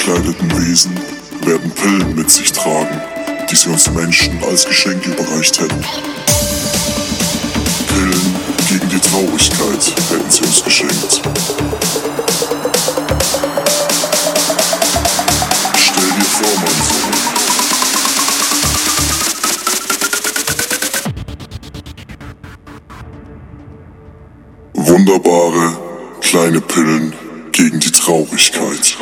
Gekleideten Wesen werden Pillen mit sich tragen, die sie uns Menschen als Geschenk überreicht hätten. Pillen gegen die Traurigkeit hätten sie uns geschenkt. Stell dir vor, mein Sohn. Wunderbare kleine Pillen gegen die Traurigkeit.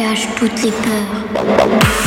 cache toutes les peurs.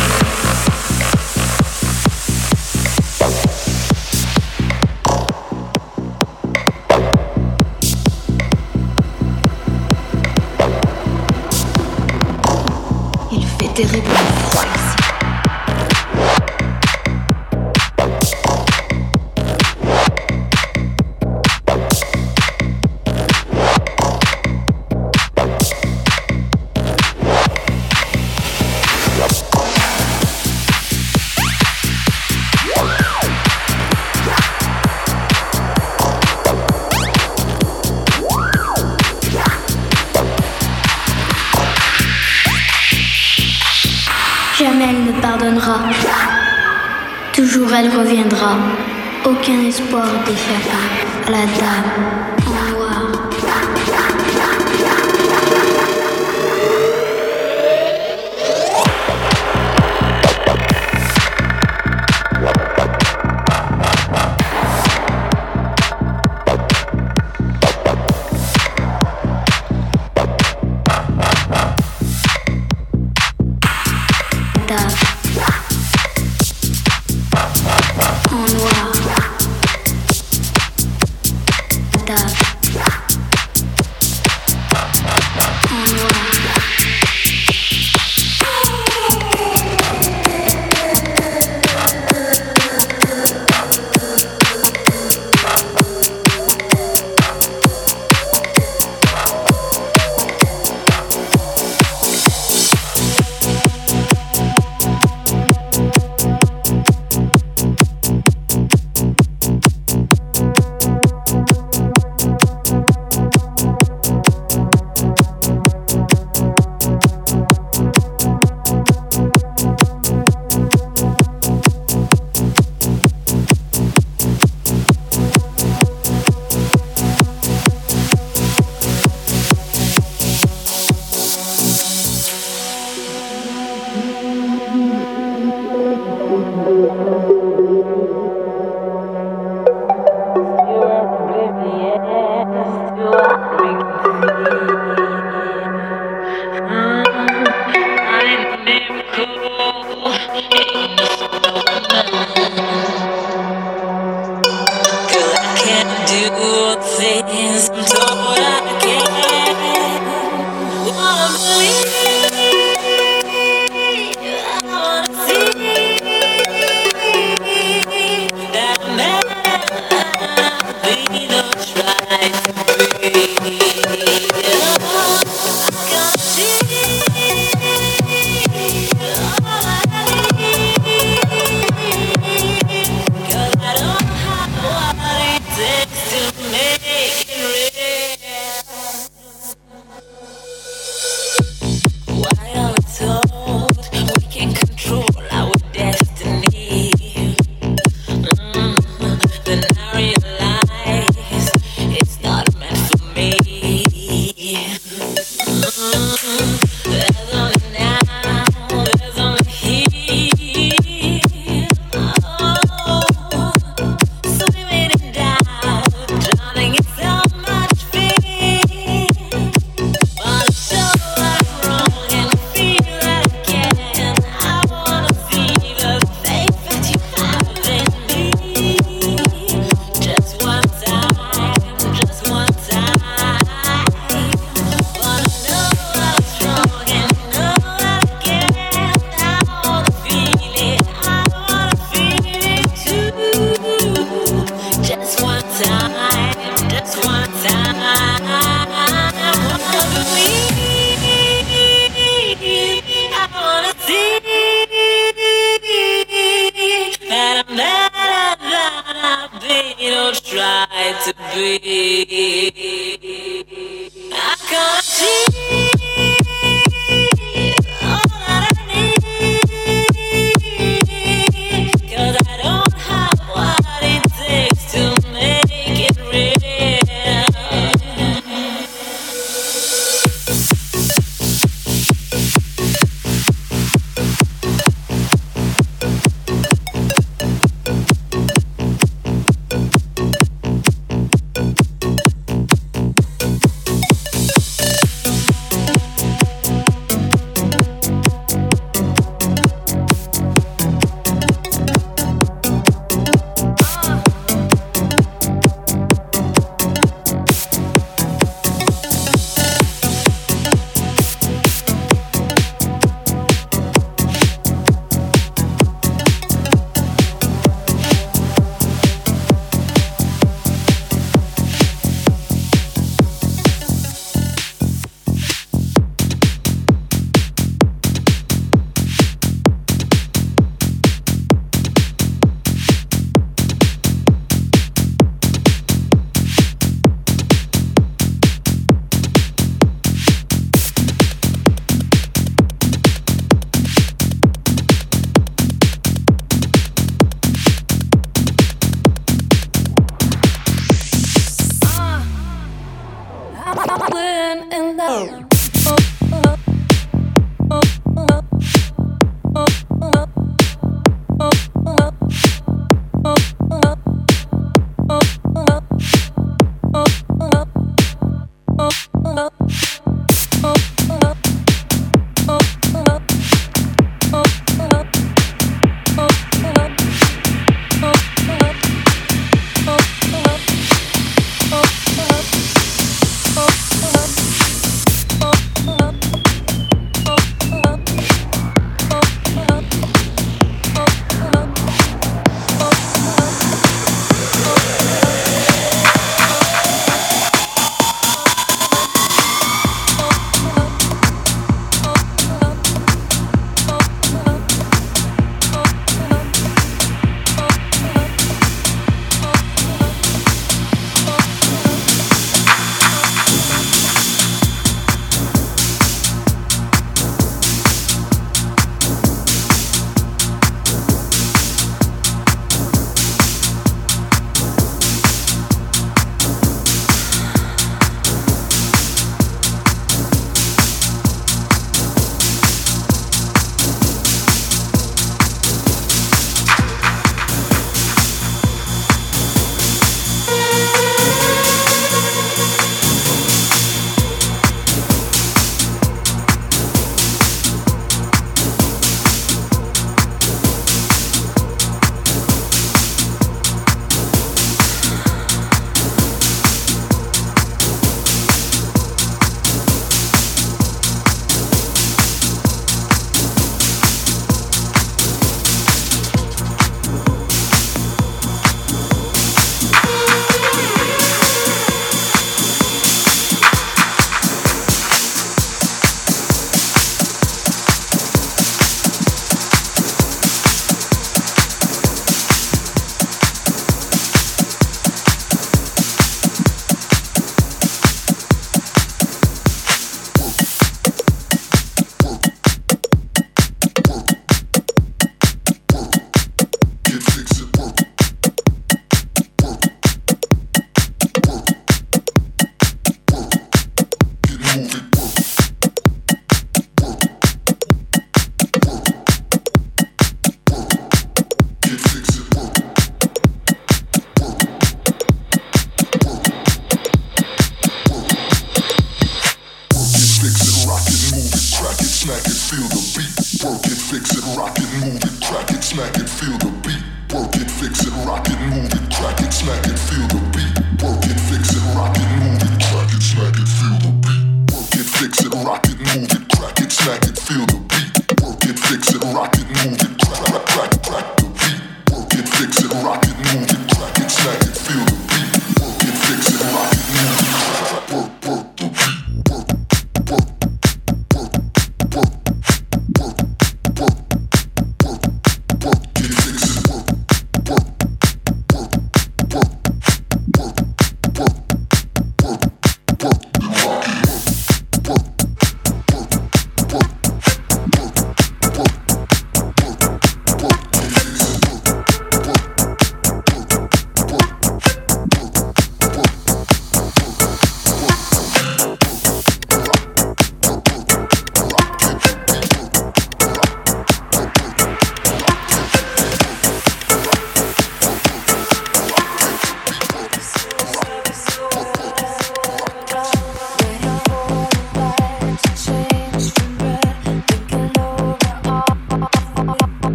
Elle reviendra. Aucun espoir d'échapper à la dame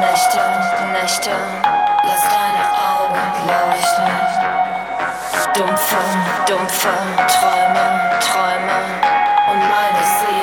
Nächte, Nächte, lass deine Augen leuchten. Dumpfe, dumpfe Träume, Träume und meine Seele.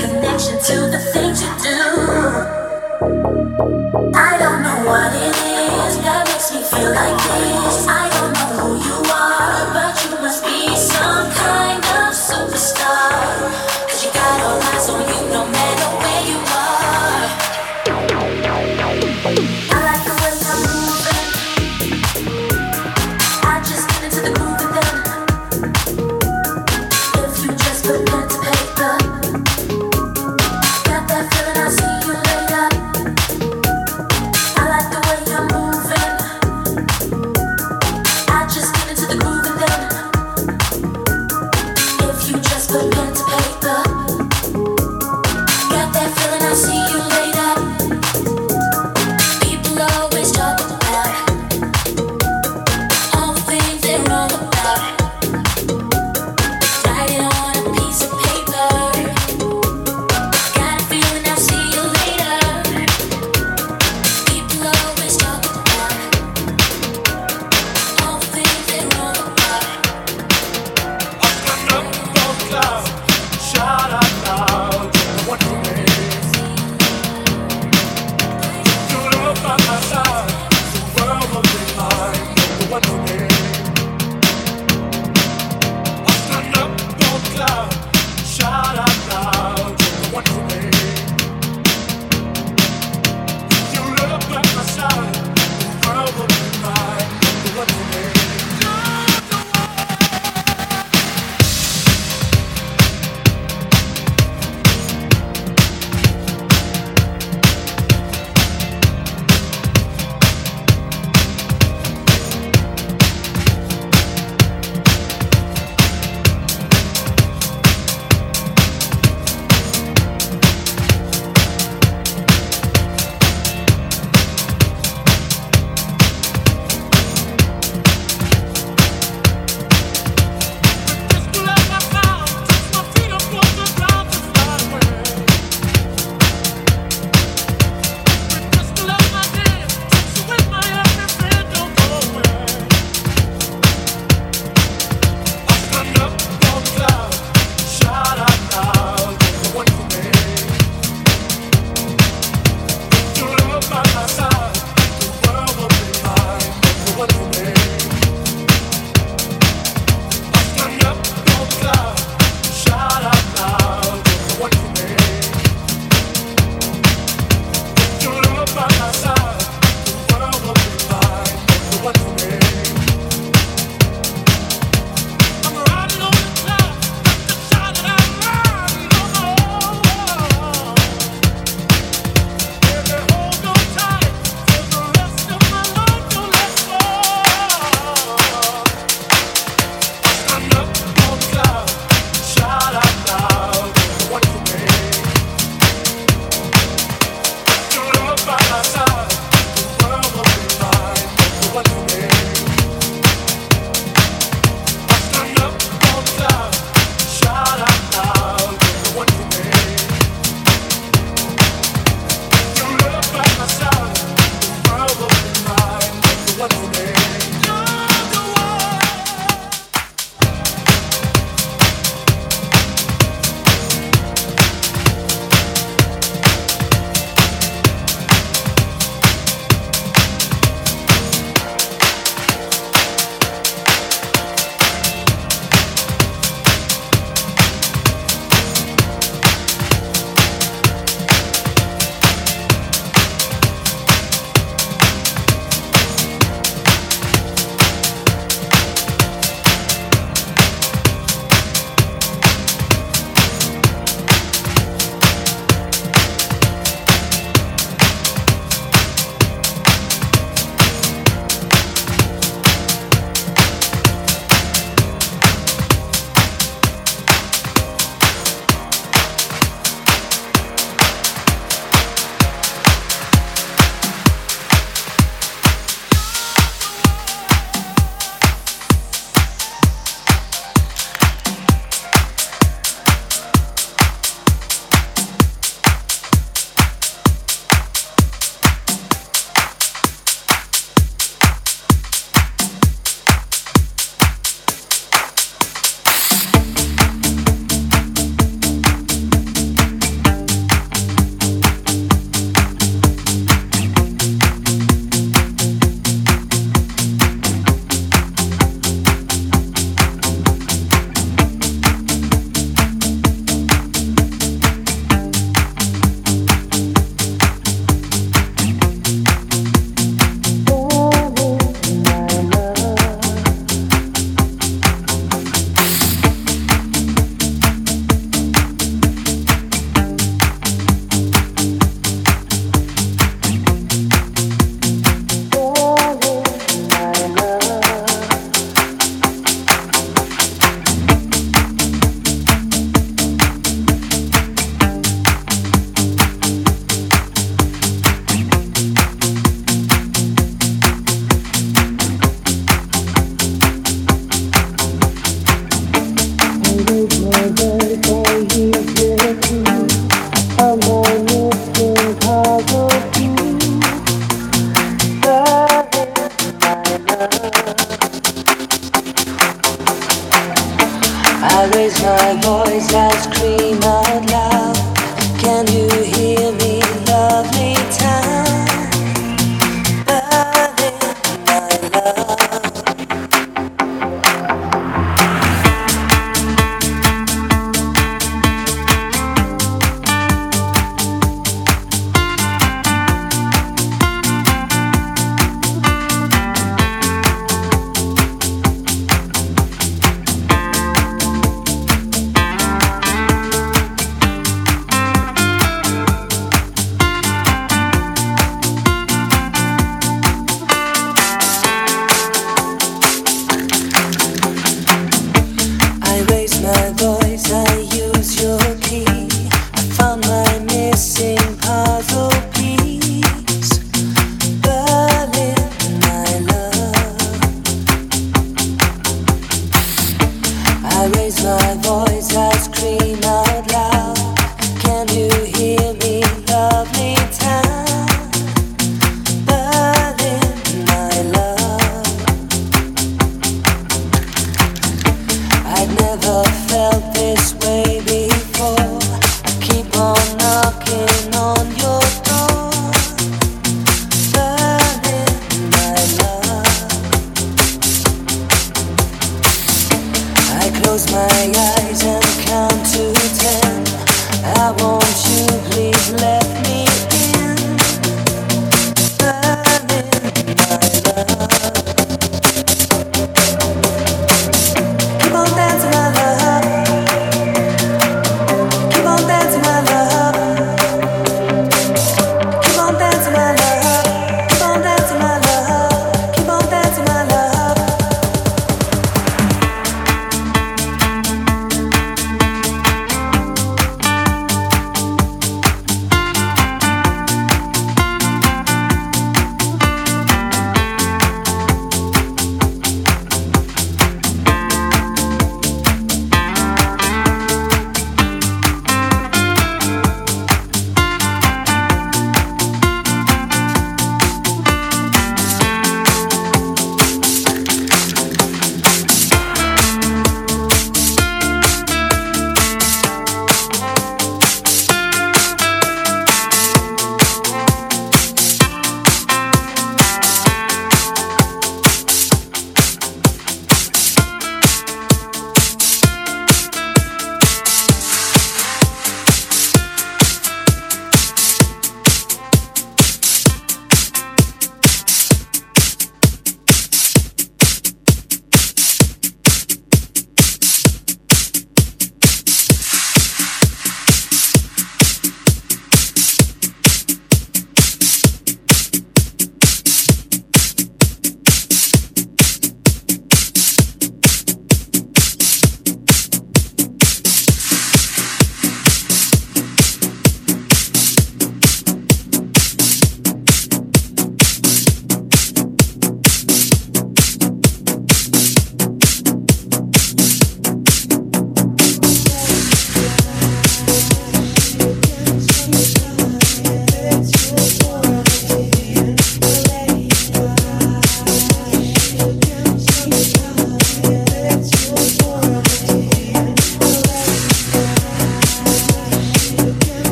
connection to the things you do.